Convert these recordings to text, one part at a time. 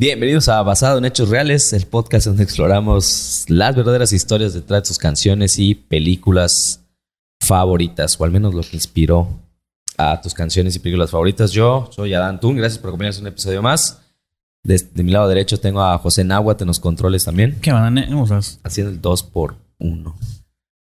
Bienvenidos a Basado en Hechos Reales, el podcast donde exploramos las verdaderas historias detrás de sus canciones y películas favoritas, o al menos lo que inspiró a tus canciones y películas favoritas. Yo soy Adán Tun, gracias por acompañarnos en un episodio más. De, de mi lado derecho tengo a José Nahuatl en los controles también, ¿Qué van a haciendo el 2 por 1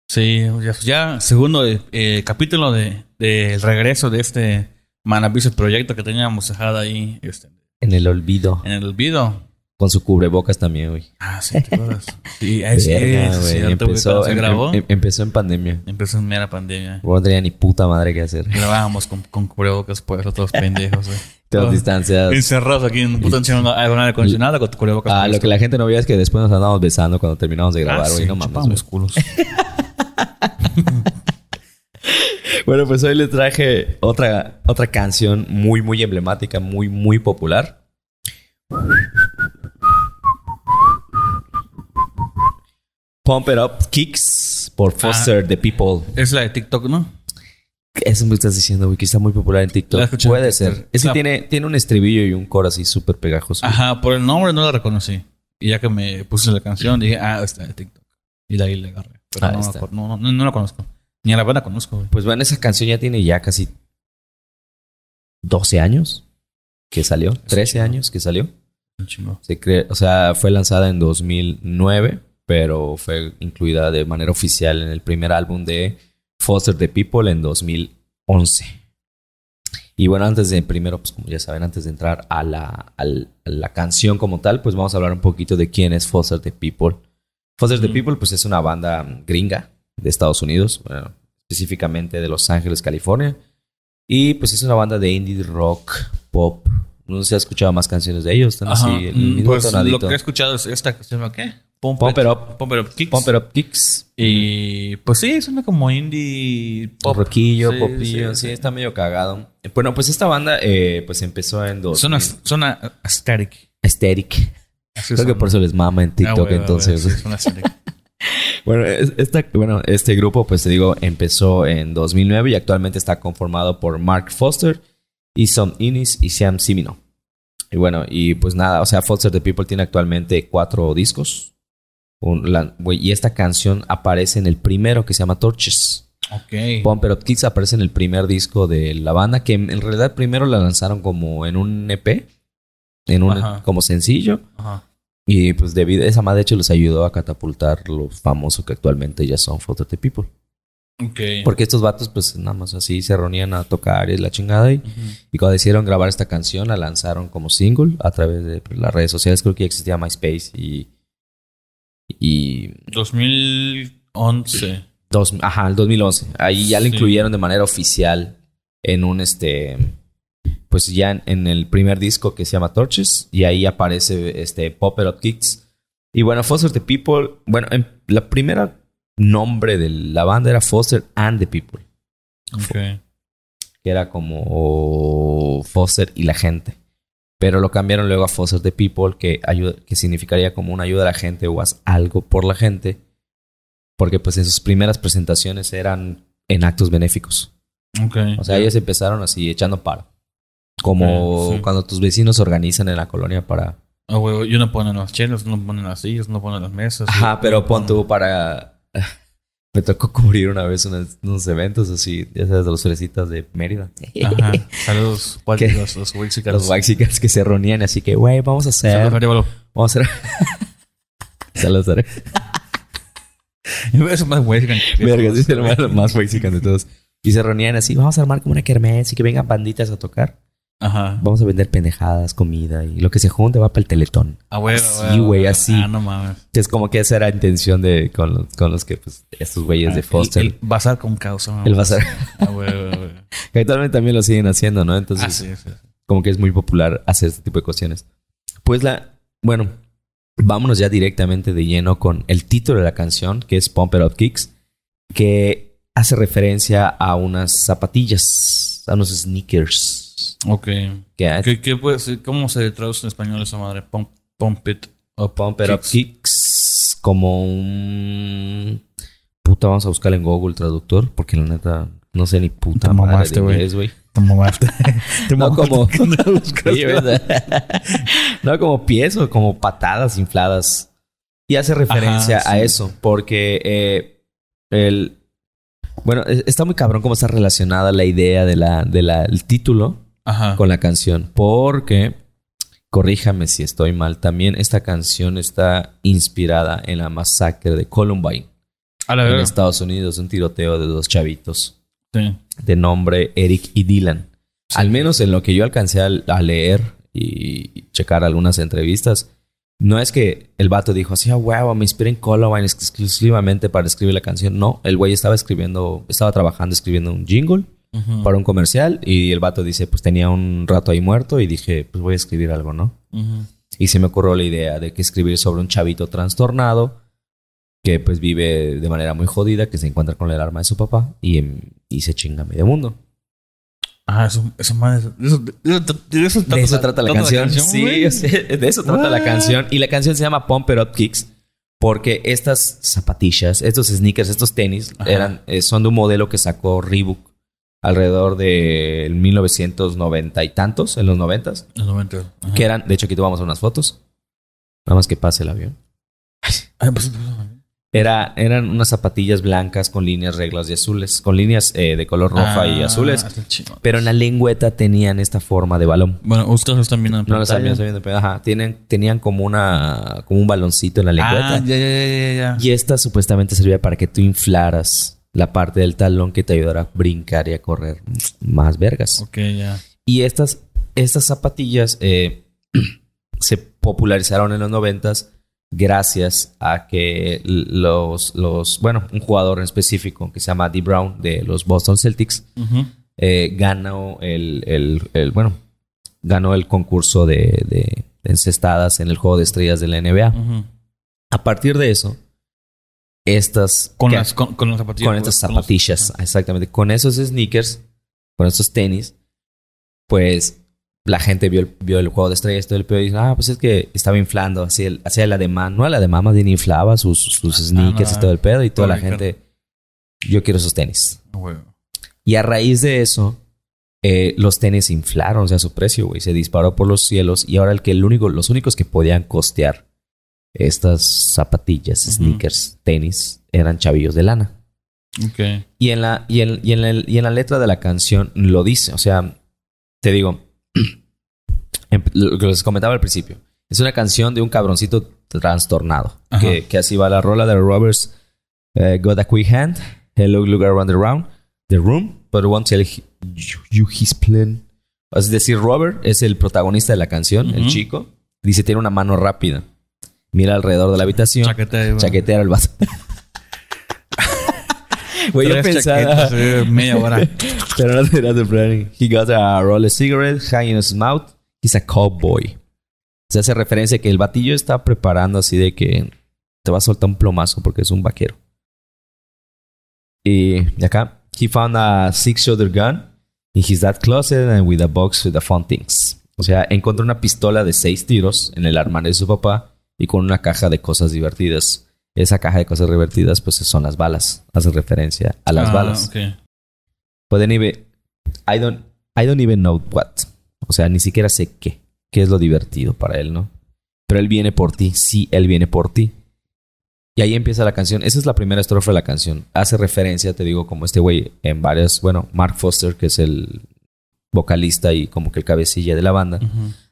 Sí, ya, ya segundo eh, capítulo de, del regreso de este maravilloso proyecto que teníamos dejado ahí este, En el olvido, en el olvido. con su cubrebocas también, güey. Ah, sí, ¿te acuerdas? Sí, ahí sí, empezó, se grabó. em- empezó en pandemia. empezó en mera pandemia. No tenía ni puta madre que hacer. Grabábamos con, con cubrebocas, pues, todos pendejos, güey. Todos distancias. Encerrados aquí en un puto encierro aire acondicionado con tu cubrebocas. Ah, lo que la gente no veía es que después nos andábamos besando cuando terminamos de grabar, Ah, güey. sí, no mames. culos. Bueno, pues hoy les traje otra, otra canción muy, muy emblemática, muy, muy popular. Pump It Up Kicks por Foster the People. Es la de TikTok, ¿no? Eso me estás diciendo, güey, que está muy popular en TikTok. Puede ser. Es que La- tiene, tiene un estribillo y un coro así súper pegajoso. Ajá, por el nombre no la reconocí. Y ya que me puse la canción, dije, ah, está de TikTok. Y de ahí le agarré. Pero Ah, no, está. la- no, no, no, no la conozco. Ni a la banda conozco, güey. Pues bueno, esa canción ya tiene ya casi 12 años que salió. 13 chido. años que salió. Se cree, o sea, fue lanzada en 2009, pero fue incluida de manera oficial en el primer álbum de Foster the People en 2011. Y bueno, antes de, primero, pues como ya saben, antes de entrar a la, a la canción como tal, pues vamos a hablar un poquito de quién es Foster the People. Foster the. People, pues es una banda gringa de Estados Unidos, bueno, específicamente de Los Ángeles, California. Y pues es una banda de indie rock, pop. No sé si has escuchado más canciones de ellos. Están Ajá, así, el mm, mismo pues lo tonadito. que he escuchado es esta que se llama ¿qué? Pump, Pump It Up. Pump It Up Kicks. Pump It Up Kicks. Y pues sí, suena como indie pop. Rockingo, Sí, popillo, sí, sí, sí. está medio cagado. Bueno, pues esta banda eh, pues empezó en dos. Suena, suena aesthetic. Aesthetic. Creo que suena. por eso les mama en Ah, TikTok güey, güey, entonces. güey, sí, suena aesthetic. Bueno, es- esta, bueno, este grupo, pues te digo, empezó en 2009 y actualmente está conformado por Mark Foster, Isom Innis y Sam Simino. Y bueno, y pues nada, o sea, Foster the People tiene actualmente cuatro discos. Un- la- güey, y esta canción aparece en el primero que se llama Torches. ok. Pump It Up Kicks aparece en el primer disco de la banda, que en realidad primero la lanzaron como en un EP, en un Ajá. como sencillo. Ajá. Y pues debido a esa madre, de hecho, los ayudó a catapultar lo famoso que actualmente ya son Foster the People. Ok. Porque estos vatos, pues nada más así se reunían a tocar y la chingada. Y, y cuando decidieron grabar esta canción, la lanzaron como single a través de pues, las redes sociales. Creo que ya existía MySpace y. Y. 2011. Dos, ajá, el 2011. Ahí ya la Sí. incluyeron de manera oficial en un este. Pues ya en, el primer disco que se llama Torches. Y ahí aparece este Pop It Up Kicks. Y bueno, Foster the People. Bueno, en, la primera nombre de la banda era Foster and the People. Ok. que era como Foster y la gente. Pero lo cambiaron luego a Foster the People, que, ayuda, que significaría como una ayuda a la gente o haz algo por la gente. Porque pues en sus primeras presentaciones eran en actos benéficos. Ok. O sea, ellos empezaron así echando paro. Como sí. cuando tus vecinos se organizan en la colonia para... Ah, güey, y uno pone las chelas, uno pone las sillas, uno pone las mesas. Ajá, y- pero pon tú para... Me tocó cubrir una vez unos, unos eventos así, ya sabes, de los fresitas de Mérida. Ajá. Saludos. ¿Cuál ¿Qué? de los, los Wixicans? Los waxicans que se reunían así que, güey, vamos a hacer... Saludos, Arevalo. Vamos a hacer. Saludos, Are. Eso es más Wixican. que- Verga, sí, es el más, mexican de todos. Y se reunían así, vamos a armar como una kermés y que vengan banditas a tocar. Ajá. Vamos a vender pendejadas, comida y lo que se junte va para el teletón. Ah, güey. Así, güey, así. Ah, no mames. Es como que esa era la intención de con los, con los que, pues, estos güeyes de Foster. El, el bazar con causa. El, bazar. Ah, güey, güey, güey. que actualmente también lo siguen haciendo, ¿no? Entonces, Ah, sí, sí. sí. como que es muy popular hacer este tipo de cuestiones. Pues la, bueno, vámonos ya directamente de lleno con el título de la canción, que es Pump It Up Kicks, que hace referencia a unas zapatillas, a unos sneakers. Ok. Que ¿Qué, qué puede ser? ¿Cómo se traduce en español esa madre? Pump, pump it up. Pump It Up Kicks. Kicks, como un... Puta, vamos a buscar en Google Traductor, porque la neta No sé ni puta Te madre mamaste, de güey. inglés, güey. Te mamaste. Te No mamaste. como... Sí, no como pies o como patadas infladas. Y hace referencia Ajá, a eso, porque eh, el... Bueno, es- está muy cabrón cómo está relacionada la idea de la, de la, el título Ajá. con la canción. Porque, corríjame si estoy mal, también esta canción está inspirada en la masacre de Columbine A la en. Estados Unidos, un tiroteo de dos chavitos Sí. de nombre Eric y Dylan. Al menos en lo que yo alcancé a, a leer y checar algunas entrevistas, no es que el vato dijo así, ah, huevo, me inspiré en Columbine exclusivamente para escribir la canción. No, el güey estaba escribiendo, estaba trabajando escribiendo un jingle Para un comercial y el vato dice, pues tenía un rato ahí muerto y dije, pues voy a escribir algo, ¿no? Y se me ocurrió la idea de que escribir sobre un chavito trastornado que pues vive de manera muy jodida, que se encuentra con el arma de su papá y, em, y se chinga medio mundo. Ah, eso, eso, madre, de eso, de eso, de eso De eso trata la canción. sí, de eso trata la canción. Y la canción se llama Pump It Up Kicks porque estas zapatillas, estos sneakers, estos tenis, Ajá. eran, eh, son de un modelo que sacó Reebok alrededor de 1990 y tantos, en los 90 Los 90. Ajá. que eran, de hecho aquí tomamos unas fotos. Nada más que pase el avión. Ay, pues, Era, eran unas zapatillas blancas con líneas reglas y azules, con líneas eh, de color roja y Ah, azules. está chido. Pero en la lengüeta tenían esta forma de balón. Bueno, ustedes están viendo en No lo pantalla. sabían, sabían, pero, ajá, tienen, tenían como una, como un baloncito en la lengüeta. Ah, ya, ya, ya, ya. Y esta supuestamente servía para que tú inflaras la parte del talón que te ayudara a brincar y a correr más vergas. Ok, ya. Y estas, estas zapatillas eh, se popularizaron en los noventas gracias a que los, los, bueno, un jugador en específico que se llama Dee Brown de los Boston Celtics eh, ganó el, el, el- bueno, ganó el concurso de, de encestadas en el juego de estrellas de la NBA. A partir de eso, estas Con, que- las, con, con las zapatillas. con estas con los- zapatillas, exactamente, con esos sneakers, con estos tenis, pues la gente vio el, vio el juego de estrellas, todo el pedo y dijo, ah, pues es que estaba inflando, hacía el, hacía el ademán, no el ademán, más bien inflaba sus, sus sneakers Ajá. y todo el pedo y toda la gente, yo quiero esos tenis. Ah. Y a raíz de eso, eh, los tenis inflaron, o sea, su precio, güey, se disparó por los cielos y ahora el que el único, los únicos que podían costear estas zapatillas, sneakers, tenis, eran chavillos de lana. Ok. Y en la, y en, y en el- y en la letra de la canción lo dice. O sea, te digo, em- lo que les comentaba al principio. Es una canción de un cabroncito trastornado. Que, que así va la rola de Roberts. eh, Got a quick hand. Hello, look around the round. The room. But won't tell you, you his plan. Es decir, Robert es el protagonista de la canción, el chico. Dice, tiene una mano rápida. Mira alrededor de la habitación. Chaqueta. güey. Chaquetero el vaso. Güey, yo pensaba... media hora. Pero no te de Franny. He got a roll of cigarette hanging in his mouth. He's a cowboy. Se hace referencia a que el batillo está preparando así de que te va a soltar un plomazo porque es un vaquero. Y y acá, he found a six-shooter gun in his dad closet and with a box with the fun things. O sea, encontró una pistola de seis tiros en el armario de su papá y con una caja de cosas divertidas. Esa caja de cosas divertidas, pues son las balas. Hace referencia a las Ah, balas. Pueden even, I don't, I don't even know what. O sea, ni siquiera sé qué. ¿Qué es lo divertido para él, no? Pero él viene por ti. Sí, él viene por ti. Y ahí empieza la canción. Esa es la primera estrofa de la canción. Hace referencia, te digo, como este güey en varias... Bueno, Mark Foster, que es el vocalista y como que el cabecilla de la banda,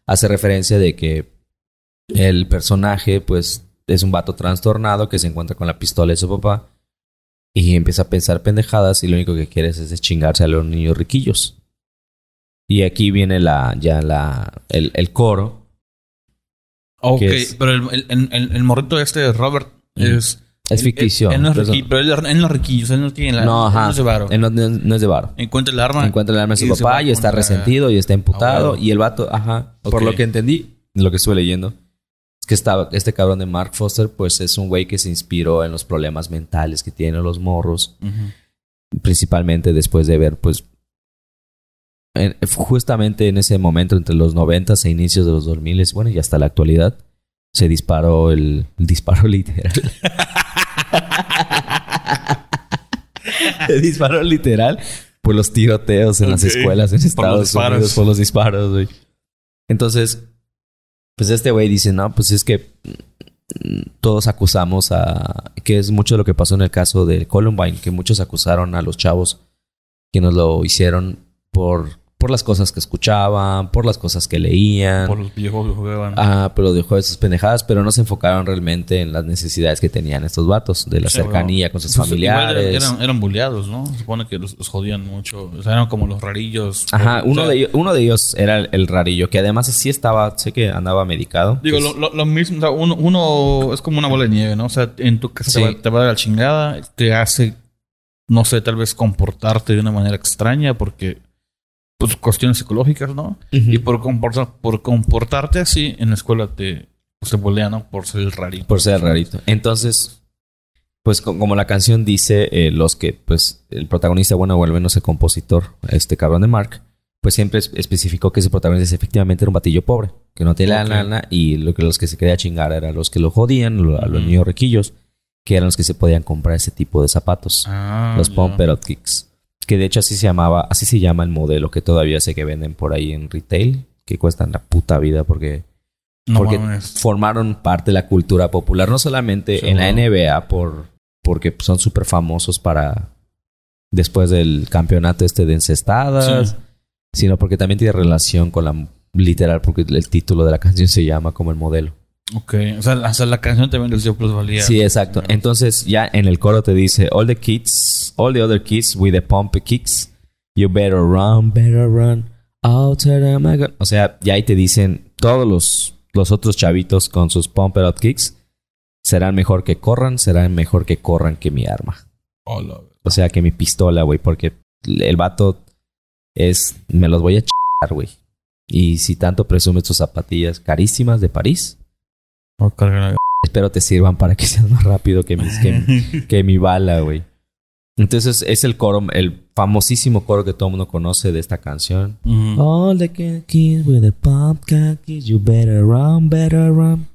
hace referencia de que el personaje, pues, es un vato trastornado que se encuentra con la pistola de su papá y empieza a pensar pendejadas y lo único que quiere es, es chingarse a los niños riquillos. Y aquí viene la, ya la, el, el coro. Ok, pero el, el, el- morrito este de Robert es... Es ficticio. Él, él no es riquillo, pero él, él no es riquillo. él no tiene la... no, él ajá. no es de varo. Él no, no es de varo. Encuentra el arma. Encuentra el arma de su papá y está resentido y está emputado. Y el vato, ajá. Por lo que entendí, lo que estuve leyendo, que estaba, este cabrón de Mark Foster, pues es un güey que se inspiró en los problemas mentales que tienen los morros. Ujú. Principalmente después de ver, pues. en- justamente en ese momento, entre los 90 e inicios de los 2000, bueno, y hasta la actualidad, se disparó el, el disparo literal. se disparó literal por los tiroteos en las Ok. escuelas en Por Estados disparos. Unidos, por los disparos, güey. Entonces, pues este güey dice, no, pues es que mm, todos acusamos a... Que es mucho lo que pasó en el caso de Columbine, que muchos acusaron a los chavos que nos lo hicieron por, por las cosas que escuchaban, por las cosas que leían. Por los videojuegos que jugaban. Ah, pero dejó esas pendejadas, pero no se enfocaron realmente en las necesidades que tenían estos vatos, de la Sí, cercanía bueno. con sus igual familiares. Eran, eran bulleados, ¿no? Se supone que los, los jodían mucho. O sea, eran como los rarillos. Ajá, O uno sea, de, ellos, uno de ellos era el, el rarillo, que además sí estaba, sé que andaba medicado. Digo, Pues, lo, lo- lo mismo, o sea, uno, uno es como una bola de nieve, ¿no? O sea, en tu casa Sí. te, va, te va a dar la chingada, te hace, no sé, tal vez comportarte de una manera extraña porque, pues, cuestiones psicológicas, ¿no? Y por, comportar, por comportarte así, en la escuela te, pues, te bolean, ¿no? Por ser el rarito. por ser rarito. Entonces, pues co- como la canción dice, eh, los que, pues, el protagonista, bueno, o al menos el compositor, este cabrón de Mark, pues siempre es- especificó que ese protagonista efectivamente era un batillo pobre, que no tenía Ok. lana y lo que los que se quería chingar eran los que lo jodían, lo- a los niños riquillos, que eran los que se podían comprar ese tipo de zapatos. Ah, los. Pumper Kicks. Que de hecho así se llamaba, así se llama el modelo que todavía sé que venden por ahí en retail, que cuestan la puta vida porque, No porque mames. formaron parte de la cultura popular, no solamente Sí, en la. NBA por, porque son súper famosos para después del campeonato este de encestadas, Sí. sino porque también tiene relación con la literal, porque el título de la canción se llama como el modelo. Ok, o sea, hasta la canción también les dio plusvalía. Sí, exacto. Entonces ya en el coro te dice, all the kids, all the other kids with the pump kicks, you better run, better run, out to the mega-" O sea, ya ahí te dicen, todos los, los otros chavitos con sus pump out kicks serán mejor que corran, serán mejor que corran que mi arma. Hola. O sea, que mi pistola, güey, porque el vato es, me los voy a chingar, güey. Y si tanto presumes tus zapatillas carísimas de París, Cargar espero te sirvan para que seas más rápido que mis, que, que mi bala, güey. Entonces es el coro, el famosísimo coro que todo el mundo conoce de esta canción. All the kids with the pump kids, you better run, better run.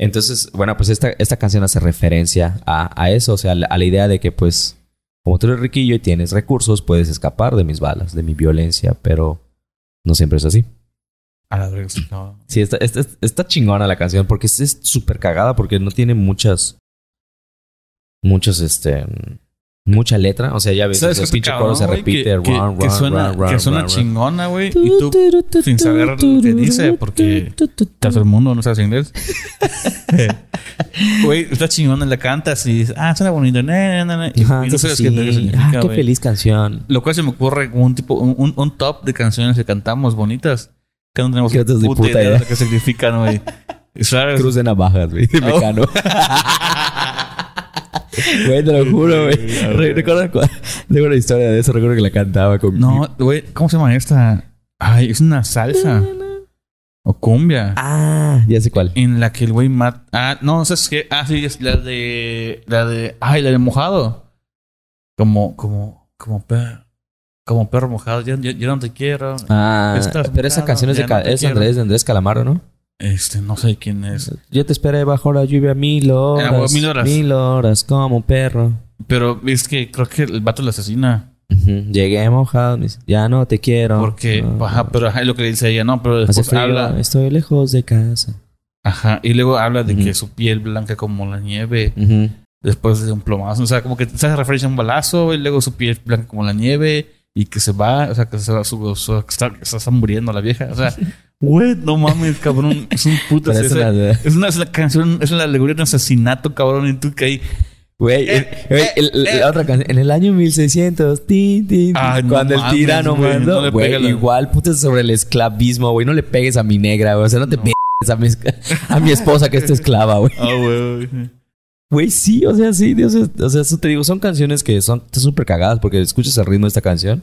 Entonces, bueno, pues esta, esta canción hace referencia a, a eso, o sea, a la, a la idea de que pues, como tú eres riquillo y tienes recursos, puedes escapar de mis balas, de mi violencia, pero no siempre es así. A la verga, sí, no. Sí, está, está, está chingona la canción porque es- súper cagada porque no tiene muchas. Muchos, este. Mucha letra. O sea, ya ves, ¿Sabes el pinche coro se repite. Que, run, que- run, que suena, run, que suena chingona, güey. Y tú, sin saber lo que dice, porque todo el mundo no sabes inglés. Güey, está chingona, la cantas y dices, ah, suena bonito. na, na, na, y, Ajá, y no sí, sabes sí. qué, qué significa, Ah, qué feliz canción. Lo cual se me ocurre un tipo, un- un top de canciones que cantamos bonitas. No tenemos no ni puta, puta idea de significan, güey. Cruz de navajas, güey. De Oh. mecano. Güey, te lo juro, güey. Re- güey. Recuerdo cu- tengo una historia de eso. Recuerdo que la cantaba con. No, güey, ¿cómo se llama esta? Ay, es una salsa. O cumbia. Ah, ya sé cuál. En la que el güey mata. Ah, no, ¿sabes qué? Ah, sí, es la de. La de. Ay, la de mojado. Como, como, como. Como perro mojado. Yo, yo, yo no te quiero. Ah, Estás pero esa mojado, canción es de, no es. Andrés, de Andrés Calamaro, ¿no? Este, no sé quién es. Yo te esperé bajo la lluvia mil horas. Ah, mil horas. Mil horas, como un perro. Pero es que creo que el vato lo asesina. Ujú, Llegué mojado, me dice, ya no te quiero. Porque, No, ajá, pero ajá, es lo que le dice ella, no, pero después frío, habla. estoy lejos de casa. Ajá, y luego habla de que su piel blanca como la nieve. Después de un plomazo. O sea, como que se hace referencia a un balazo y luego su piel blanca como la nieve y que se va, o sea, que se va, su, su- que está, que se está muriendo la vieja. O sea, güey, no mames, cabrón. Es un puto. Es, es una- es una, es una canción, es una alegoría de un asesinato, cabrón. Y tú que ahí. Güey, Eh, eh, eh. la otra canción, en el año 1600, tin, tin, Ay, no cuando el mames, tirano güey, mandó, no güey, la- igual, puta, sobre el esclavismo, güey, no le pegues a mi negra, güey, o sea, no te No. pegues a mi, a mi esposa que está esclava, güey. Ah, güey. Güey, sí, o sea, sí, sea, o sea, eso te digo, son canciones que son súper cagadas porque escuchas el ritmo de esta canción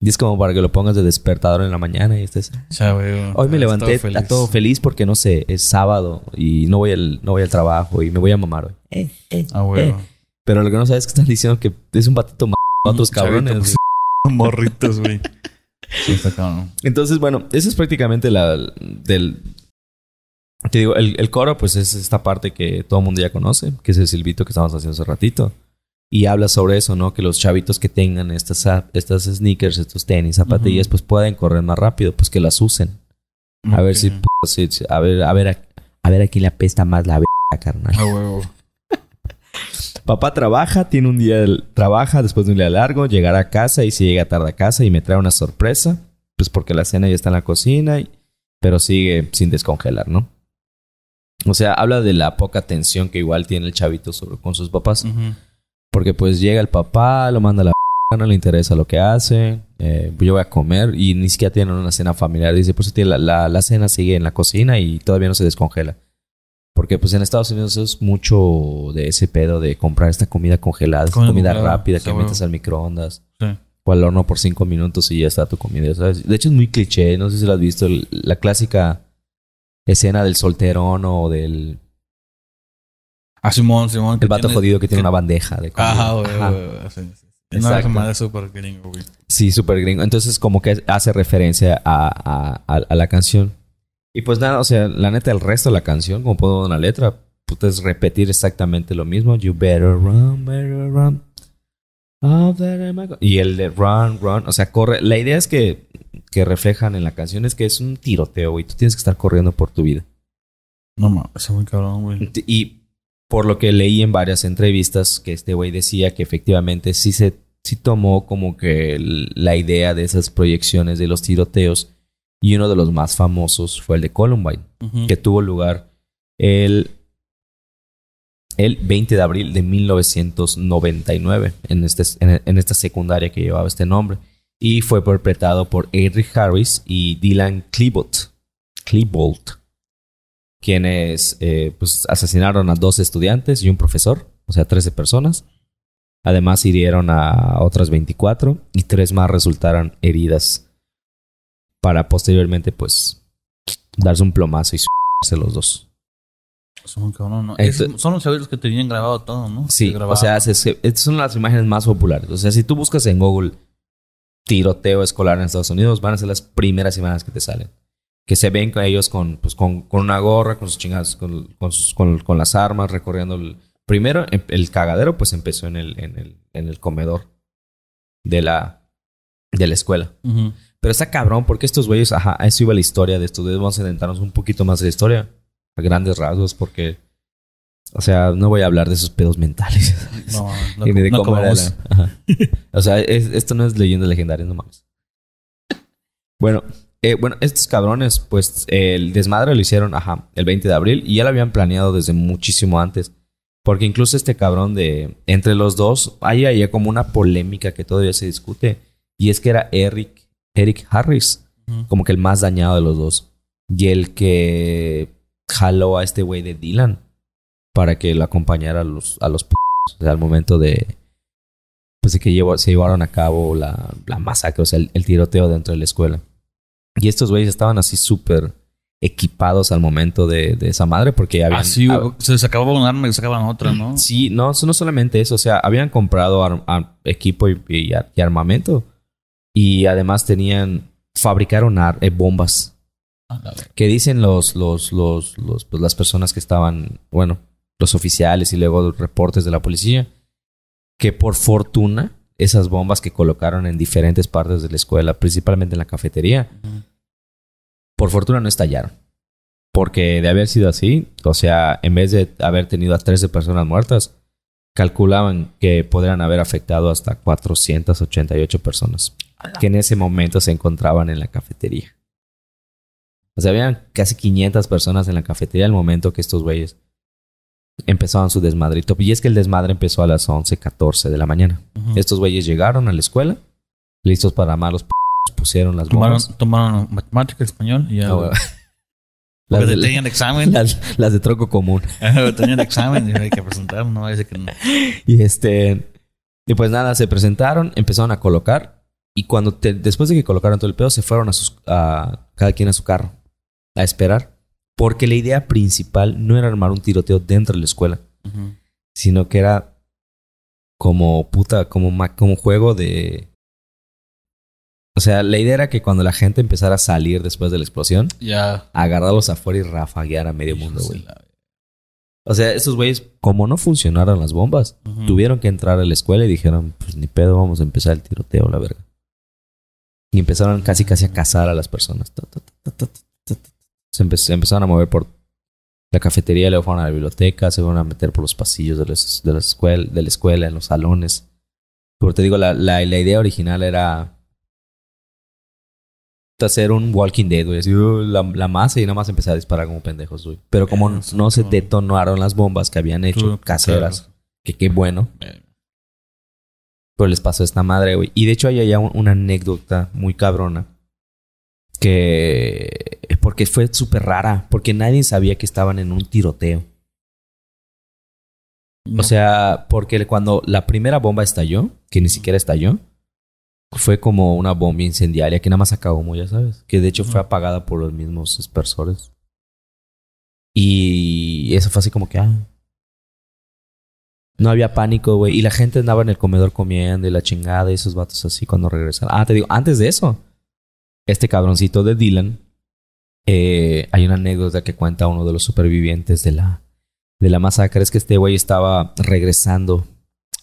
y es como para que lo pongas de despertador en la mañana y estés... Güey. Hoy me levanté feliz. a todo feliz porque, no sé, es sábado y no voy al, no voy al trabajo y me voy a mamar hoy. Eh, eh, Ah, güey. eh. Pero lo que no sabes es que están diciendo que es un batito más a otros Chavito, cabrones. pues, Morritos, güey. Sí, está cabrón. Entonces, bueno, esa es prácticamente la del... Te digo, el, el coro, pues es esta parte que todo el mundo ya conoce, que es el silbito que estábamos haciendo hace ratito. Y habla sobre eso, ¿no? Que los chavitos que tengan estas, estas sneakers, estos tenis, zapatillas, pues pueden correr más rápido, pues que las usen. A ver si, pues, a ver, a ver, a, a ver a quién le apesta más la verga, carnal. A huevo. Papá trabaja, tiene un día, del- trabaja después de un día largo, llegará a casa y si llega tarde a casa y me trae una sorpresa, pues porque la cena ya está en la cocina, pero sigue sin descongelar, ¿no? O sea, habla de la poca atención que igual tiene el chavito sobre, con sus papás. Porque pues llega el papá, lo manda a la p- no le interesa lo que hace, eh, yo voy a comer y ni siquiera tienen una cena familiar. Dice, pues la, la, la cena sigue en la cocina y todavía no se descongela. Porque pues en Estados Unidos es mucho de ese pedo de comprar esta comida congelada, esta Comida rápida que metes al microondas Sí. o al horno por cinco minutos y ya está tu comida, ¿sabes? De hecho es muy cliché, no sé si lo has visto, la clásica escena del solterón o del Ah, Simón, Simón. el vato jodido que tiene una bandeja de comida. Ajá, güey, güey. Sí, sí, Exacto. es súper gringo, güey. Sí, súper gringo. Entonces, como que hace referencia a, a- a- a la canción. Y pues nada, o sea, la neta, el resto de la canción, como puedo una letra, puta, es repetir exactamente lo mismo. You better run, better run. Oh, better. Y el de run, run, o sea, corre. La idea es que, que reflejan en la canción es que es un tiroteo, güey. Tú tienes que estar corriendo por tu vida. No mames, es muy cabrón, güey. Y por lo que leí en varias entrevistas, que este güey decía que efectivamente sí se sí tomó como que la idea de esas proyecciones de los tiroteos. Y uno de los más famosos fue el de Columbine, que tuvo lugar el, el 20 de abril de 1999 en, este, en, en esta secundaria que llevaba este nombre. Y fue perpetrado por Eric Harris y Dylan Klebold. Klebold quienes eh, pues, asesinaron a dos estudiantes y un profesor, o sea, 13 personas. Además, hirieron a otras 24 y tres más resultaron heridas para posteriormente, pues, darse un plomazo y suicidarse los dos. Es cabrón, ¿no? Es- son los chavitos que tenían grabado todo, ¿no? Sí, o sea, se- se- estas son las imágenes más populares. O sea, si tú buscas en Google tiroteo escolar en Estados Unidos, van a ser las primeras imágenes que te salen. Que se ven con ellos con, pues, con, con una gorra, con sus chingadas, con, con, sus- con- con las armas, recorriendo el... Primero, em- el cagadero, pues empezó en el, en el, en el comedor de la, de la escuela. Pero está cabrón, porque estos güeyes, ajá, eso iba la historia de estos. Vamos a adentrarnos un poquito más de la historia, a grandes rasgos, porque, o sea, no voy a hablar de sus pedos mentales. No, no, ni de no cómo era la-. O sea, es- esto no es leyenda legendaria, no mames. Bueno, eh, bueno, estos cabrones, pues el desmadre lo hicieron, ajá, el 20 de abril y ya lo habían planeado desde muchísimo antes. Porque incluso este cabrón de entre los dos, hay ahí como una polémica que todavía se discute. Y es que era Eric, Eric Harris, como que el más dañado de los dos. Y el que jaló a este güey de Dylan para que lo acompañara a los, a los p- o sea, al momento de pues de que llevó- se llevaron a cabo la, la masacre, o sea, el, el tiroteo dentro de la escuela. Y estos güeyes estaban así súper equipados al momento de, de esa madre porque habían... Ah, sí, ah, se les acababa un arma y sacaban otra, ¿no? Sí, no, no solamente eso, o sea, habían comprado ar- ar- equipo y, y ar- y armamento. Y además tenían, fabricaron ar- eh, bombas. A la verga. Que dicen los, los, los, los, pues las personas que estaban, bueno, los oficiales y luego los reportes de la policía, que por fortuna, esas bombas que colocaron en diferentes partes de la escuela, principalmente en la cafetería, por fortuna no estallaron. Porque de haber sido así, o sea, en vez de haber tenido a 13 personas muertas, calculaban que podrían haber afectado hasta 488 personas que en ese momento se encontraban en la cafetería. O sea, habían casi 500 personas en la cafetería al momento que estos güeyes empezaban su desmadrito. Y es que el desmadre empezó a las 11, 14 de la mañana. Estos güeyes llegaron a la escuela, listos para armar los p pusieron las Tomaron, bombas. tomaron matemática, español y ya. Ah. Porque Las de- tenían examen. las, las de troco común. tenían examen y hay que presentar, no dice que no. Y este. Y pues nada, se presentaron, empezaron a colocar. Y cuando te- después de que colocaron todo el pedo, se fueron a sus. a cada quien a su carro. A esperar. Porque la idea principal no era armar un tiroteo dentro de la escuela. Sino que era como puta, como, juego de. O sea, la idea era que cuando la gente empezara a salir después de la explosión, Ya. agarrarlos afuera y rafaguear a medio mundo, güey. O sea, esos güeyes, como no funcionaron las bombas, tuvieron que entrar a la escuela y dijeron, pues ni pedo, vamos a empezar el tiroteo, la verga. Y empezaron casi casi a cazar a las personas. Ta, ta. Se, empe- se empezaron a mover por la cafetería, luego fueron a la biblioteca, se fueron a meter por los pasillos de, las- de, la, escuela, de la escuela, en los salones. Pero te digo, la, la, la idea original era hacer un Walking Dead, güey. Así, uh, la, la masa y nada más empezar a disparar como pendejos, güey. Pero como Eh, no se detonaron las bombas que habían hecho caseras, que qué bueno. Eh, Pero les pasó esta madre, güey. Y de hecho hay allá un- una anécdota muy cabrona. Que... Porque fue súper rara. Porque nadie sabía que estaban en un tiroteo. no. O sea, porque cuando la primera bomba estalló, que ni siquiera estalló, fue como una bomba incendiaria que nada más humo, ya sabes. Que de hecho fue apagada por los mismos dispersores. Y eso fue así como que, ah. No había pánico, güey. Y la gente andaba en el comedor comiendo y la chingada y esos vatos así cuando regresaron. Ah, te digo, antes de eso, este cabroncito de Dylan, eh, hay una anécdota que cuenta uno de los supervivientes de la, de la masacre. Es que este güey estaba regresando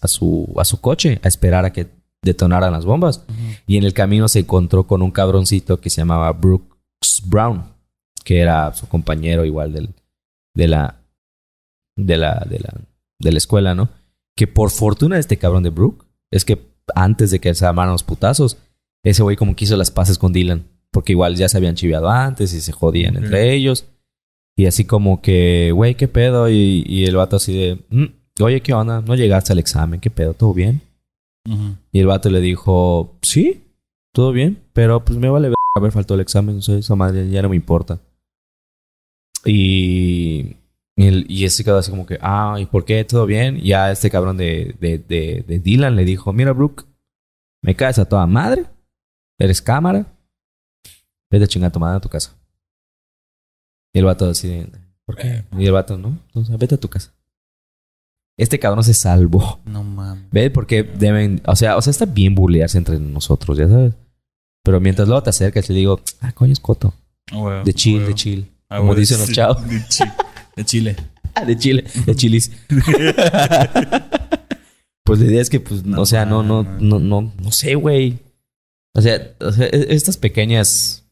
a su, a su coche a esperar a que detonaran las bombas. Y en el camino se encontró con un cabroncito que se llamaba Brooks Brown, que era su compañero igual del, de la de la de la de la escuela, ¿no? Que por fortuna de este cabrón de Brooke es que antes de que se armaran los putazos, ese güey como que hizo las paces con Dylan, porque igual ya se habían chiviado antes y se jodían entre ellos. Y así como que, güey, ¿qué pedo? Y, y el vato así de, "Mm, oye, ¿qué onda? ¿No llegaste al examen? ¿Qué pedo? ¿Todo bien? Y el vato le dijo, sí, todo bien, pero pues me vale ver haber faltado el examen, o sea, esa madre ya no me importa. Y, y, el- y ese quedó así como que, ah, ¿y por qué? ¿Todo bien? Y ya este cabrón de, de, de, de Dylan le dijo, mira, Brooke, me caes a toda madre, eres cámara, vete a chingar a tu madre a tu casa. Y el vato así, ¿por qué? Y el vato, no, entonces vete a tu casa. Este cabrón se salvó. No mames. ¿Ves? Porque deben, o sea, o sea, está bien burlearse entre nosotros, ya sabes. Pero mientras luego te acercas le digo, ah, coño, es coto. Ah, De chill, de chill. Ah, Como huevo, dicen los chavos. De, chi- de Chile. Ah, de chile, de chilis. pues la idea es que, pues, No o sea, no, no, no, no, no sé, güey. O sea, o sea, e- estas pequeñas.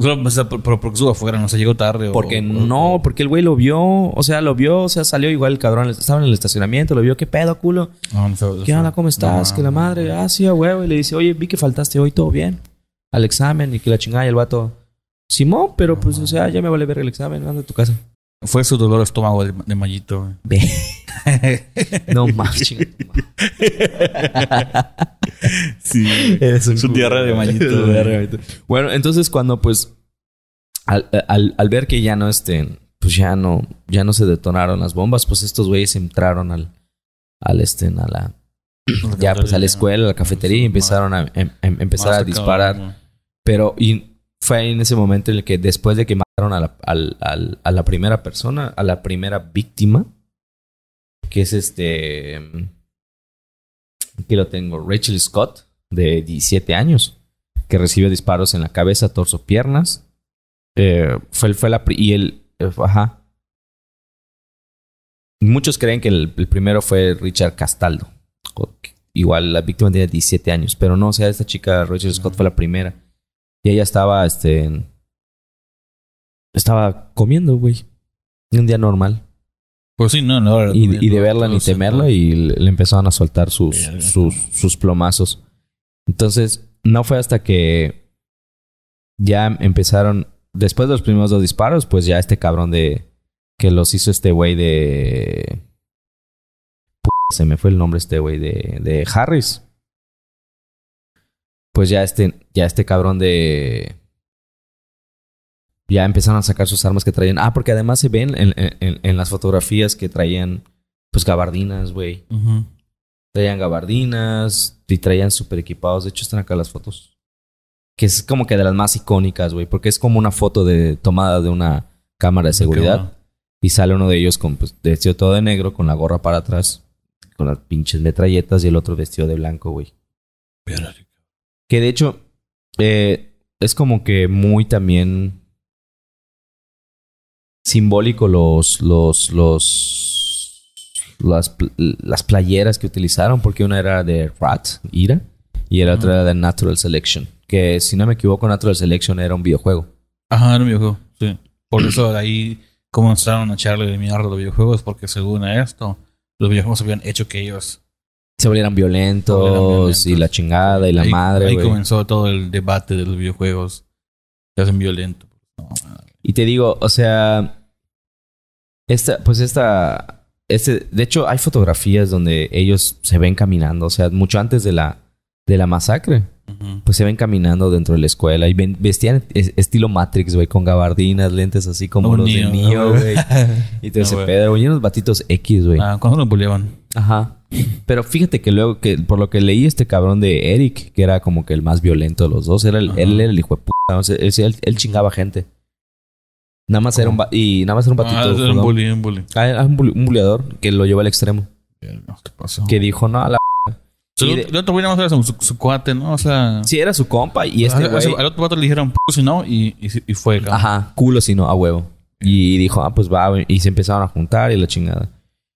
O sea, por- pero porque estuvo afuera, no se llegó tarde. o- Porque o- no, porque el güey lo vio, o sea, lo vio, o sea, salió igual el cabrón, estaba en el estacionamiento, lo vio, ¿qué pedo, culo? No, no fue- ¿Qué fue- onda? ¿Cómo estás? no, que la no, madre, no. ah, sí, a huevo. Y le dice, oye, vi que faltaste hoy, ¿todo bien? Al examen y que la chingada y el vato, Simón, pero pues, o sea, ya me vale ver el examen, anda a tu casa. Fue su dolor de estómago de, de Mallito. güey. Ve. no más, chingada. sí. Eres un Su diarrea de Mayito. Bueno, entonces cuando pues al, al, al ver que ya no este, pues ya no, ya no se detonaron las bombas, pues estos güeyes entraron al, al este, a la, ya pues a la escuela, a la cafetería y empezaron a em- em- empezar a disparar. Pero y fue en ese momento en el que después de que mataron a la, al- al- a la primera persona, a la primera víctima, que es este... Aquí lo tengo, Rachel Scott, de 17 años, que recibió disparos en la cabeza, torso, piernas. Eh, fue, fue la... Y el... eh, ajá. Muchos creen que el, primero fue Richard Castaldo. Igual la víctima tenía 17 años, pero no, o sea, esta chica Rachel Scott fue la primera. Y ella estaba, este. Estaba comiendo, güey. Un día normal. Pues sí, no, no. Y, y de verla ni no temerla, no. y le, empezaron a soltar sus, sus, sus plomazos. Entonces, no fue hasta que ya empezaron. Después de los primeros dos disparos, pues ya este cabrón de. Que los hizo este güey de. P- Se me fue el nombre este güey de, de Harris. Pues ya este, ya este cabrón de. Ya empezaron a sacar sus armas que traían. Ah, porque además se ven en, en- en las fotografías que traían, pues gabardinas, güey. Traían gabardinas y traían súper equipados. De hecho, están acá las fotos. Que es como que de las más icónicas, güey. Porque es como una foto de tomada de una cámara de seguridad. Y sale uno de ellos con pues, vestido todo de negro, con la gorra para atrás, con las pinches metralletas, y el otro vestido de blanco, güey. Que de hecho, eh, es como que muy también simbólico los, los, los, las, las playeras que utilizaron, porque una era de Rat, Ira, y la otra era de Natural Selection. Que si no me equivoco, Natural Selection era un videojuego. Ajá, era un videojuego. Sí. Por eso de ahí comenzaron a echarle de mierda a los videojuegos, porque según esto, los videojuegos habían hecho que ellos. Se volvieran violentos, Se volvieran violentos. y la chingada y la ahí, madre, Ahí güey. comenzó todo el debate de los videojuegos. Se hacen violentos. No. Y te digo, o sea, esta, pues esta, este, de hecho hay fotografías donde ellos se ven caminando, o sea, mucho antes de la, de la masacre, pues se ven caminando dentro de la escuela y ven- vestían es- estilo Matrix, güey, con gabardinas, lentes así como los de Neo, Neo, ¿no, güey. Y todo No, ese pedo, güey, y unos batitos X, güey. Ah, ¿Cuándo los boleaban? Ajá. Pero fíjate que luego, que por lo que leí, este cabrón de Eric, que era como que el más violento de los dos, era el, él era el hijo de puta. o sea, él- él chingaba gente. Nada más era un y nada más era un batito. Ah, era un bully, un bully. Ah, era un, buleador que lo llevó al extremo. ¿Qué pasó? Que dijo, no, a la... El otro- el otro güey nada más era su, su- su cuate, ¿no? O sea... Sí, era su compa y este a- güey... al otro vato le dijeron, si no, y, y, y fue. Ajá, culo si no, a huevo. Y dijo, ah, pues va. Y se empezaron a juntar y la chingada.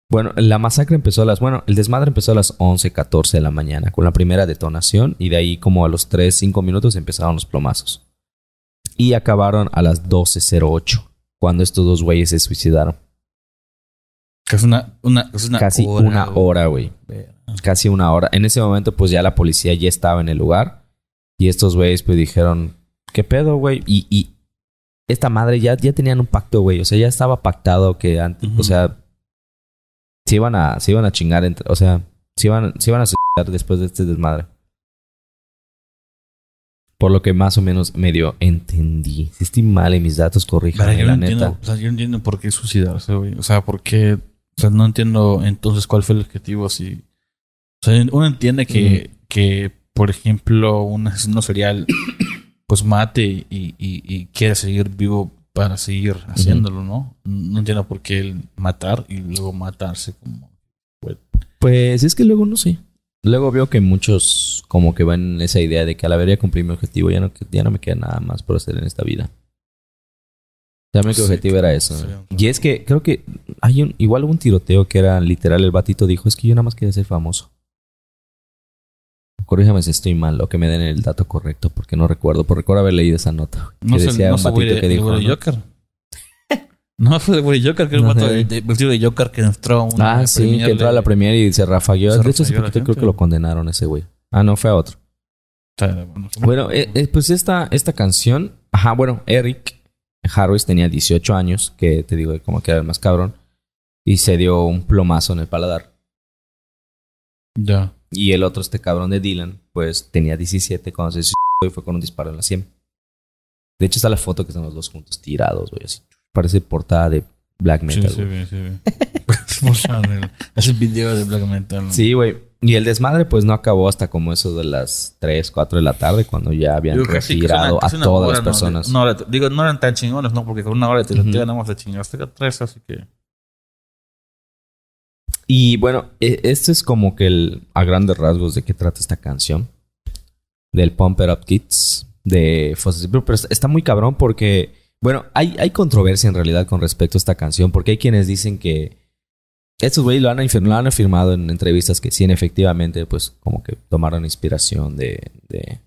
Bueno, la masacre empezó a las... Bueno, el desmadre empezó a las 11, 14 de la mañana con la primera detonación y de ahí como a los 3, 5 minutos empezaron los plomazos. Y acabaron a las 12.08 cuando estos dos güeyes se suicidaron. Es una, una, Casi hora, una hora, güey. Casi una hora. En ese momento pues ya la policía ya estaba en el lugar y estos güeyes pues dijeron, ¿qué pedo, güey? Y, y esta madre ya, ya tenían un pacto, güey. O sea, ya estaba pactado que antes, o sea, se iban a, se iban a chingar, entre, o sea, se iban, se iban a suicidar después de este desmadre. Por lo que más o menos medio entendí. Si estoy mal en mis datos, Pero corríjanme, yo no la entiendo, neta. o sea, yo no entiendo por qué suicidarse, güey. O sea, por qué... O sea, no entiendo entonces cuál fue el objetivo. Si... O sea, uno entiende que, que por ejemplo, un asesino serial pues mate y, y, y quiere seguir vivo para seguir haciéndolo, ¿no? No entiendo por qué el matar y luego matarse como... Pues es que luego no sé. Luego veo que muchos como que van en esa idea de que al haber ya cumplido mi objetivo ya no, ya no me queda nada más por hacer en esta vida. Ya mi Sí, objetivo era eso. sí. Y es que creo que hay un, igual hubo un tiroteo que era literal, el batito dijo, es que yo nada más quería ser famoso. Corríjame si estoy mal o que me den el dato correcto porque no recuerdo. Por recuerdo haber leído esa nota. No que sé, decía no un batito que el dijo. ¿no? Joker. No, fue el güey de Joker, que era un vato de, Joker que entró a una Ah, sí, que entró a la premier y se rafagueó. De hecho, hace poquito creo que lo condenaron ese güey. Ah, no, fue a otro. Bueno, eh, eh, pues esta, esta canción, ajá, bueno, Eric Harris tenía 18 años, que te digo, como que era el más cabrón, y se dio un plomazo en el paladar. Ya. Y el otro, este cabrón de Dylan, pues tenía 17 cuando se y fue con un disparo en la sien. De hecho, está la foto que están los dos juntos tirados, güey, así. Parece portada de Black Sí, Metal. sí, güey. sí, sí. Hace videos de black metal. ¿no? Sí, güey. Y el desmadre, pues no acabó hasta como eso de las 3, 4 de la tarde, cuando ya habían Digo, casi retirado una- casi a todas hora, las ¿no? personas. Hora- digo, no eran tan chingones, ¿no? Porque con una hora de tiroteo Ujú. nada más te chingaste a tres, así que... Y bueno, este es como que el, a grandes rasgos de qué trata esta canción. Del Pump It Up Kids de Foster People. Pero está- está muy cabrón porque, bueno, hay, hay controversia en realidad con respecto a esta canción. Porque hay quienes dicen que estos güeyes lo han, lo han afirmado en entrevistas que sí, efectivamente, pues como que tomaron inspiración de, de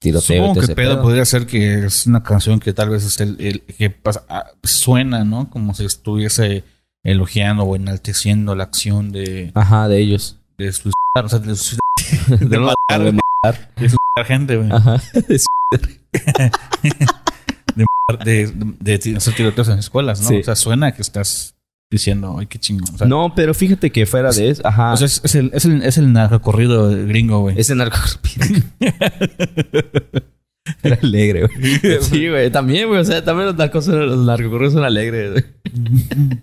tiroteo. Supongo que pedo pedo. podría ser que es una canción que tal vez es el, el- que pasa- ah, suena, ¿no? Como si estuviese elogiando o enalteciendo la acción de, Ajá, de ellos. de suicidar, o sea, de suicidar, De matar, de matar. de suicidar gente, güey. Ajá. De, de, de hacer tiroteos en escuelas, ¿no? Sí. O sea, suena que estás diciendo, ay, qué chingón. O sea, No, pero fíjate que fuera de eso, ajá. o sea, es, es el, es el, es el narcocorrido gringo, güey. Ese narco Era alegre, güey. Sí, güey. También, güey. O sea, también los narcos son, los narcocorridos son alegres, güey.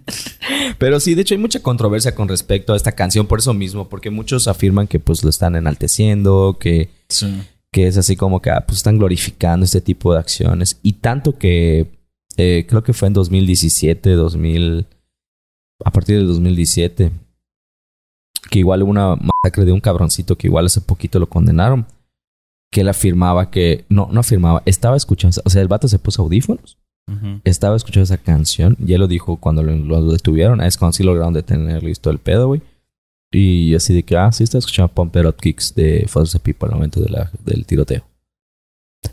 Pero sí, de hecho, hay mucha controversia con respecto a esta canción por eso mismo. Porque muchos afirman que, pues, lo están enalteciendo, que, Sí. Que es así como que, ah, pues, están glorificando este tipo de acciones. Y tanto que eh, creo que fue en 2017, 2000... A partir del 2017. Que igual hubo una masacre de un cabroncito que igual hace poquito lo condenaron que él afirmaba que, no, no afirmaba, estaba escuchando, o sea, el vato se puso audífonos estaba escuchando esa canción. Ya lo dijo cuando lo, lo detuvieron. Es cuando sí lograron detener listo el pedo, güey. Y así de que, ah, sí estaba escuchando Pump It Up Kicks de Foster People al momento de la- del tiroteo.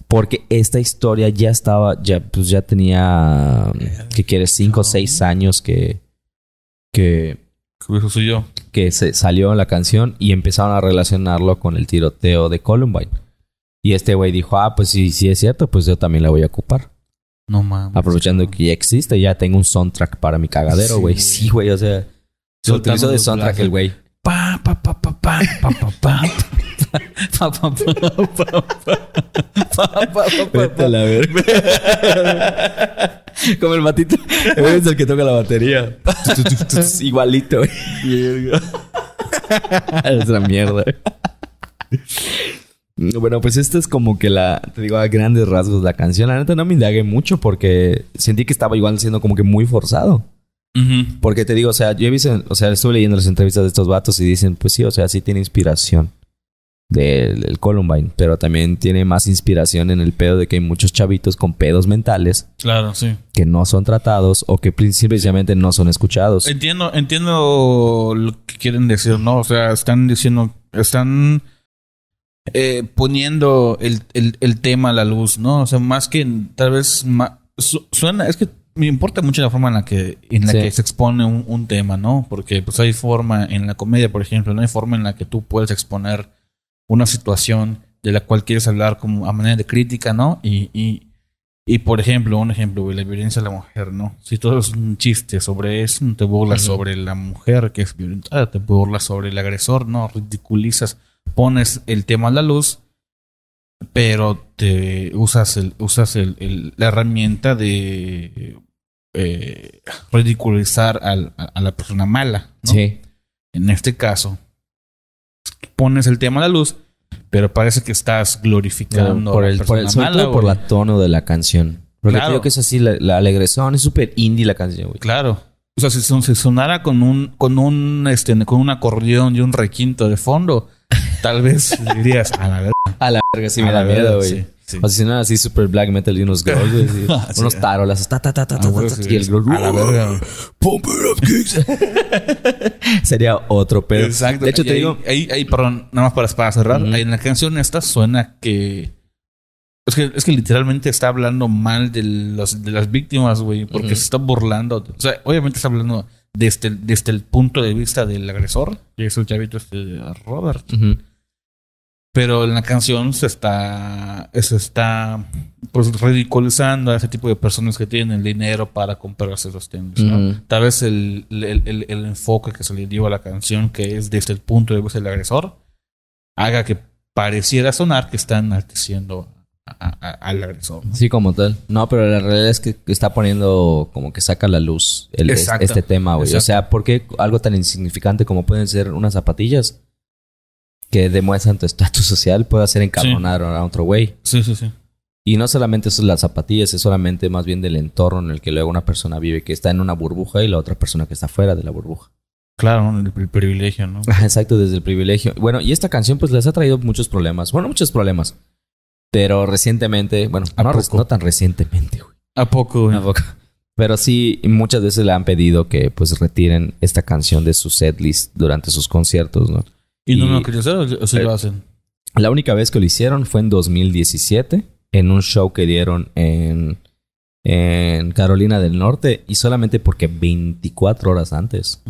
Porque esta historia ya estaba, ya, pues ya tenía, ¿qué quieres? Cinco o seis años que, que, soy yo. que se salió la canción y empezaron a relacionarlo con el tiroteo de Columbine. Y este güey dijo, ah, pues sí, sí es cierto, pues yo también la voy a ocupar. No mames. Aprovechando que ya existe, ya tengo un soundtrack para mi cagadero, Sí, güey. Sí, güey, o sea, se utilizó de soundtrack el güey pa, pa, pa, pa, pa, pa, pa, pa. Pa, pa, pa, pa, pa, pa, Como el matito. Es el que toca la batería. Igualito. es la mierda. Bueno, pues esta es como que la, te digo, a grandes rasgos la canción. La neta no me indagué mucho porque sentí que estaba igual siendo como que muy forzado. Porque te digo, o sea, yo he visto, o sea, estuve leyendo las entrevistas de estos vatos y dicen, pues sí, o sea, sí tiene inspiración del, del Columbine, pero también tiene más inspiración en el pedo de que hay muchos chavitos con pedos mentales Claro, sí. que no son tratados o que simplemente no son escuchados. Entiendo, entiendo lo que quieren decir, ¿no? O sea, están diciendo, están eh, poniendo el, el, el tema a la luz, ¿no? O sea, más que tal vez suena, es que me importa mucho la forma en la que, en la Sí. que se expone un, un tema, ¿no? Porque pues hay forma en la comedia, por ejemplo, no hay forma en la que tú puedes exponer una situación de la cual quieres hablar como a manera de crítica, ¿no? Y, y, y por ejemplo, un ejemplo, güey, la violencia de la mujer, ¿no? Si todo es un chiste sobre eso, te burlas sobre la mujer que es violentada, te burlas sobre el agresor, ¿no? Ridiculizas, pones el tema a la luz, pero te usas el, usas el, el- la herramienta de eh, ridiculizar al- a, a la persona mala, ¿no? Sí. En este caso, pones el tema a la luz, pero parece que estás glorificando por a la el, por el, mala, todo por la tono de la canción. Porque Claro. creo que es así, la, la es súper indie la canción, güey. Claro. O sea, si, son- sonara con un, con un, este, con un acordeón y un requinto de fondo, tal vez dirías, a la verga. A la verga sí a me da miedo, güey. sí, sí. Si no, así super black metal y unos girls, güey. sí. Ah, sí. unos tarolas. Ta, ta, ta, ta, Ah, ta, sí, y el girl, a la verga. Pump it up, kicks. Sería otro pedo. Exacto. De hecho, Y te ahí- digo... Ahí, ahí, perdón, nada más para, para cerrar. Ahí en la canción esta suena que. Es que, es que literalmente está hablando mal de, los, de las víctimas, güey. Porque Ujú. se está burlando. O sea, obviamente está hablando desde, el- desde el punto de vista del agresor. Que es el chavito este Robert. Ujú. Pero en la canción se está. Se está. Pues ridiculizando a ese tipo de personas que tienen el dinero para comprarse esos tenis. Tal vez el, el- el- el enfoque que se le dio a la canción, que es desde el punto de vista del agresor, haga que pareciera sonar que están enalteciendo a- a- al agresor. ¿no? Sí, como tal. No, pero la realidad es que está poniendo como que saca a la luz el, este tema, güey. O sea, ¿por qué algo tan insignificante como pueden ser unas zapatillas que demuestran tu estatus social puede hacer encabronar a otro güey? Sí, sí, sí. Y no solamente eso es las zapatillas, es solamente más bien del entorno en el que luego una persona vive, que está en una burbuja y la otra persona que está fuera de la burbuja. Claro, ¿no? el, el privilegio, ¿no? Exacto, desde el privilegio. Bueno, y esta canción pues les ha traído muchos problemas. Bueno, muchos problemas. Pero recientemente, bueno, ¿A no, poco? no tan recientemente, güey. ¿A poco, güey? Tampoco. Pero sí, muchas veces le han pedido que pues retiren esta canción de su setlist durante sus conciertos, ¿no? ¿Y no lo hacer o sí Eh, lo hacen? La única vez que lo hicieron fue en 2017, en un show que dieron en, en Carolina del Norte, y solamente porque 24 horas antes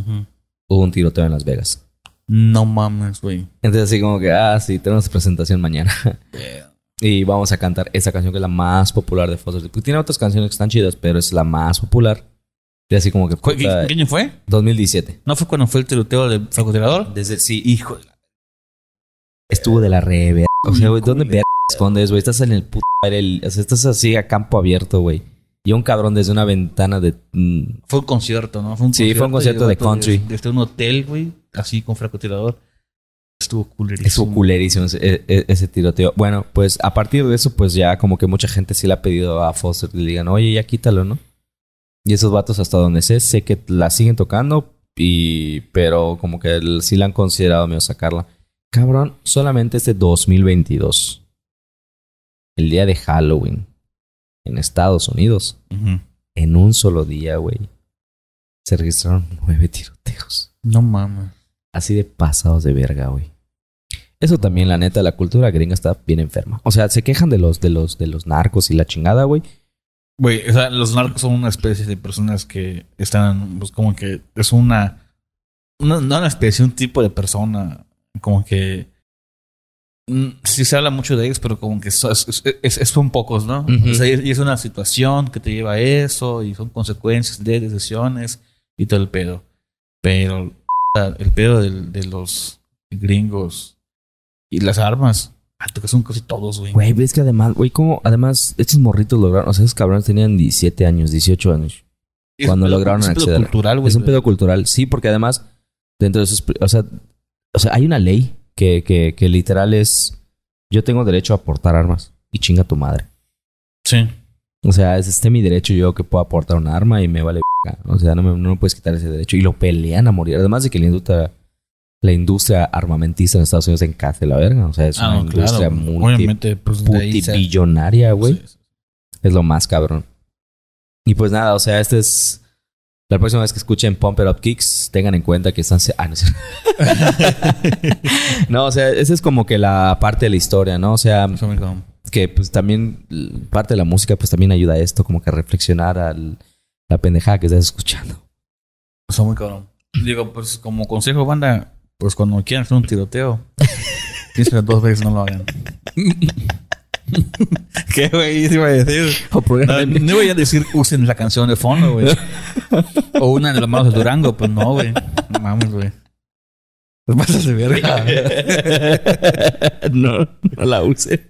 hubo un tiroteo en Las Vegas. No mames, güey. Entonces así como que, ah, sí, tenemos presentación mañana. y vamos a cantar esa canción que es la más popular de Foster. Tiene otras canciones que están chidas, pero es la más popular. Y así como que... ¿Cu- ¿Qué, puta, qué año fue? 2017. ¿No fue cuando fue el tiroteo del francotirador? Desde sí, hijo de la- Estuvo de la re O sea, güey, ¿dónde verga escondes, güey? Estás en el puto aire, el- o sea, estás así a campo abierto, güey. Y un cabrón desde una ventana de... mm, Fue un concierto, ¿no? Fue un Sí, fue un concierto y de country. Desde, desde un hotel, güey, así con francotirador. Estuvo culerísimo. Estuvo culerísimo ese, e- e- ese tiroteo. Bueno, pues a partir de eso, pues ya como que mucha gente sí le ha pedido a Foster que le digan, oye, ya quítalo, ¿no? Y esos vatos hasta donde sé, sé que la siguen tocando, y pero como que sí la han considerado medio sacarla. Cabrón, solamente este 2022. El día de Halloween. en Estados Unidos, en un solo día, güey, se registraron nueve tiroteos. No mames. Así de pasados de verga, güey. Eso también, la neta, la cultura gringa está bien enferma. O sea, se quejan de los, de los, de los narcos y la chingada, güey. Güey, o sea, los narcos son una especie de personas que están, pues como que es una, una no una especie, un tipo de persona, como que mm, sí se habla mucho de ellos, pero como que so- es- es- son pocos, ¿no? Ujú. O sea, y es una situación que te lleva a eso y son consecuencias de decisiones y todo el pedo. Pero el pedo de, los gringos y las armas, ah, que son casi todos, güey. Güey, ves que además, güey, como además, estos morritos lograron, o sea, esos cabrones tenían 17 años, 18 años. Es cuando pedo- lograron es un pedo acceder. cultural, güey. Es un pedo cultural, sí, porque además, dentro de esos, o sea, o sea, hay una ley que, que, que literal es, yo tengo derecho a portar armas y chinga tu madre. Sí. O sea, es este mi derecho yo que puedo aportar un arma y me vale. O sea, no me, no me puedes quitar ese derecho. Y lo pelean a morir. Además de que la industria, la industria armamentista en Estados Unidos encase la verga. O sea, es Ah, una no, industria claro. multi, pues multibillonaria, güey. Sí, sí. Es lo más cabrón. Y pues nada, o sea, este es... La próxima vez que escuchen Pump It Up Kicks, tengan en cuenta que están... Ah, no, cierto. no, o sea, esa es como que la parte de la historia, ¿no? O sea, cago. que pues también parte de la música pues también ayuda a esto, como que a reflexionar al la pendejada que estás escuchando. Está muy cabrón. Digo, pues como consejo, banda, pues cuando quieran hacer un tiroteo, piensen dos veces, no lo hagan. ¿Qué, güey? Iba a decir. O No, no voy a decir usen la canción de fondo, güey. O una de las manos de Durango, pues no, güey. No mames, güey. Pues pasas de verga. no, no la use.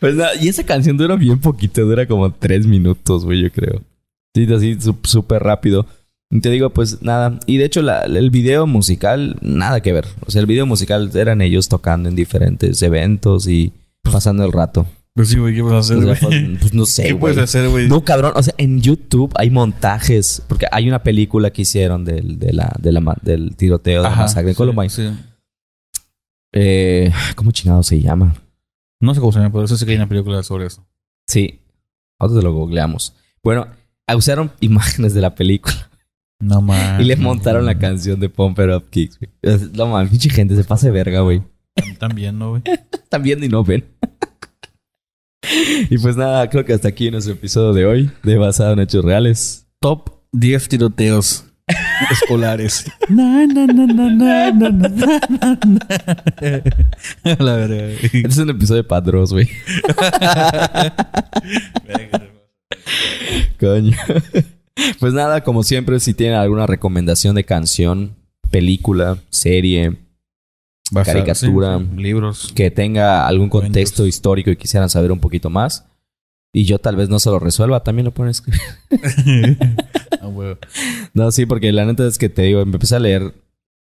pues nada, y esa canción dura bien poquito, dura como tres minutos, güey, yo creo. Sí, así súper rápido. Y te digo, pues nada. Y de hecho, la- el video musical, nada que ver. O sea, el video musical eran ellos tocando en diferentes eventos y pasando el rato. Pues sí, güey, ¿qué vas a hacer, O sea, güey? pues, pues, no sé, ¿Qué puedes hacer, güey? No, cabrón. O sea, en YouTube hay montajes. Porque hay una película que hicieron del, de la, de la ma- del tiroteo de la masacre de sí, Columbine. sí. Eh, ¿Cómo chingado se llama? No sé cómo se llama, pero eso sí que hay una película sobre eso. Sí. Ahora te lo googleamos. Bueno, usaron imágenes de la película No mames. y le montaron la canción de Pump It Up Kicks. güey. No mames, pinche gente, se pasa de verga, güey. También, ¿no, güey? Viendo y no ven. y pues nada, creo que hasta aquí nuestro episodio de hoy de Basado en Hechos Reales. Top 10 tiroteos escolares. Na, na, na, na, na, na, na, na, na. La verdad. Este es un episodio de Padros, güey. Coño. Pues nada, como siempre, si tienen alguna recomendación de canción, película, serie, Caricatura. Sí, libros. que tenga algún contexto Cuentos. histórico y quisieran saber un poquito más, y yo tal vez no se lo resuelva, también lo pueden escribir. Ah, huevo. No, sí, porque la neta es que te digo, me empecé a leer.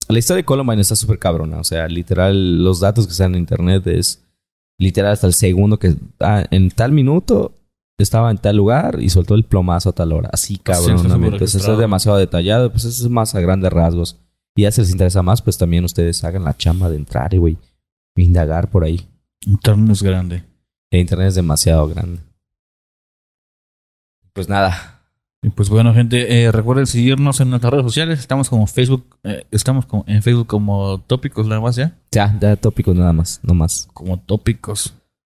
La historia de Columbine está súper cabrona. O sea, literal, los datos que están en internet es literal hasta el segundo que ah, en tal minuto estaba en tal lugar y soltó el plomazo a tal hora. Así súper cabronamente. Entonces, registrado. es demasiado detallado. Pues eso es más a grandes rasgos. Y ya si les interesa más, pues también ustedes hagan la chamba de entrar, y güey. Indagar por ahí. Internet es grande. El internet es demasiado grande. Pues nada. Y pues bueno, gente, eh, recuerden seguirnos en nuestras redes sociales. Estamos como Facebook, eh, estamos como en Facebook como tópicos nada más ya. Ya, ya tópicos nada más. No más. Como tópicos.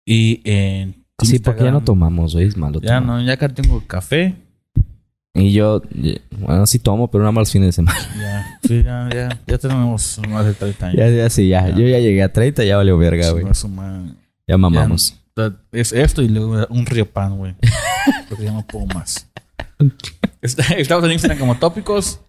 Y en Sí, porque ya no tomamos, güey. Es malo. Ya tomar. no, ya acá tengo café. Y yo, bueno, sí tomo, pero nada más los fines de semana. Ya, sí, ya, ya, ya tenemos más de 30 años. ya, ya, sí, ya. Ya. Yo ya llegué a 30, ya valió verga, güey. Ya mamamos. Ya, Es esto y luego un río pan, güey. Porque ya no puedo más. Estamos en Instagram como tópicos.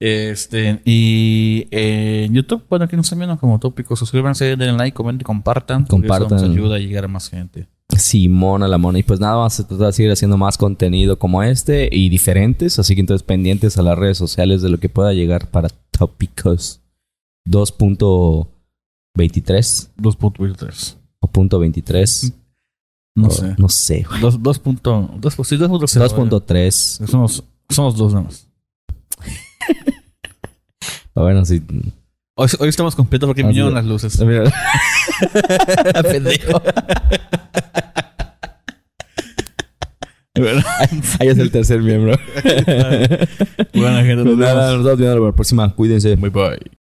Este, y en YouTube, bueno, aquí nos están viendo como tópicos. Suscríbanse, denle like, comenten, compartan. porque eso Compartan. nos ayuda a llegar a más gente. Simona la mona. Y pues nada, vamos a tratar de seguir haciendo más contenido como este y diferentes. Así que entonces pendientes a las redes sociales de lo que pueda llegar para Tópicos 2.23 2.23. o punto 23. No O- sé. No sé. güey. Dos, dos punto, dos, sí, 2.0. 2.3. Somos, somos dos nada más. Bueno, sí. Hoy, hoy estamos completos porque vinieron las luces. Pendejo. Ahí es el tercer miembro. buena gente. Pues Nos nada, vemos. nos vemos la próxima. Cuídense. Bye bye.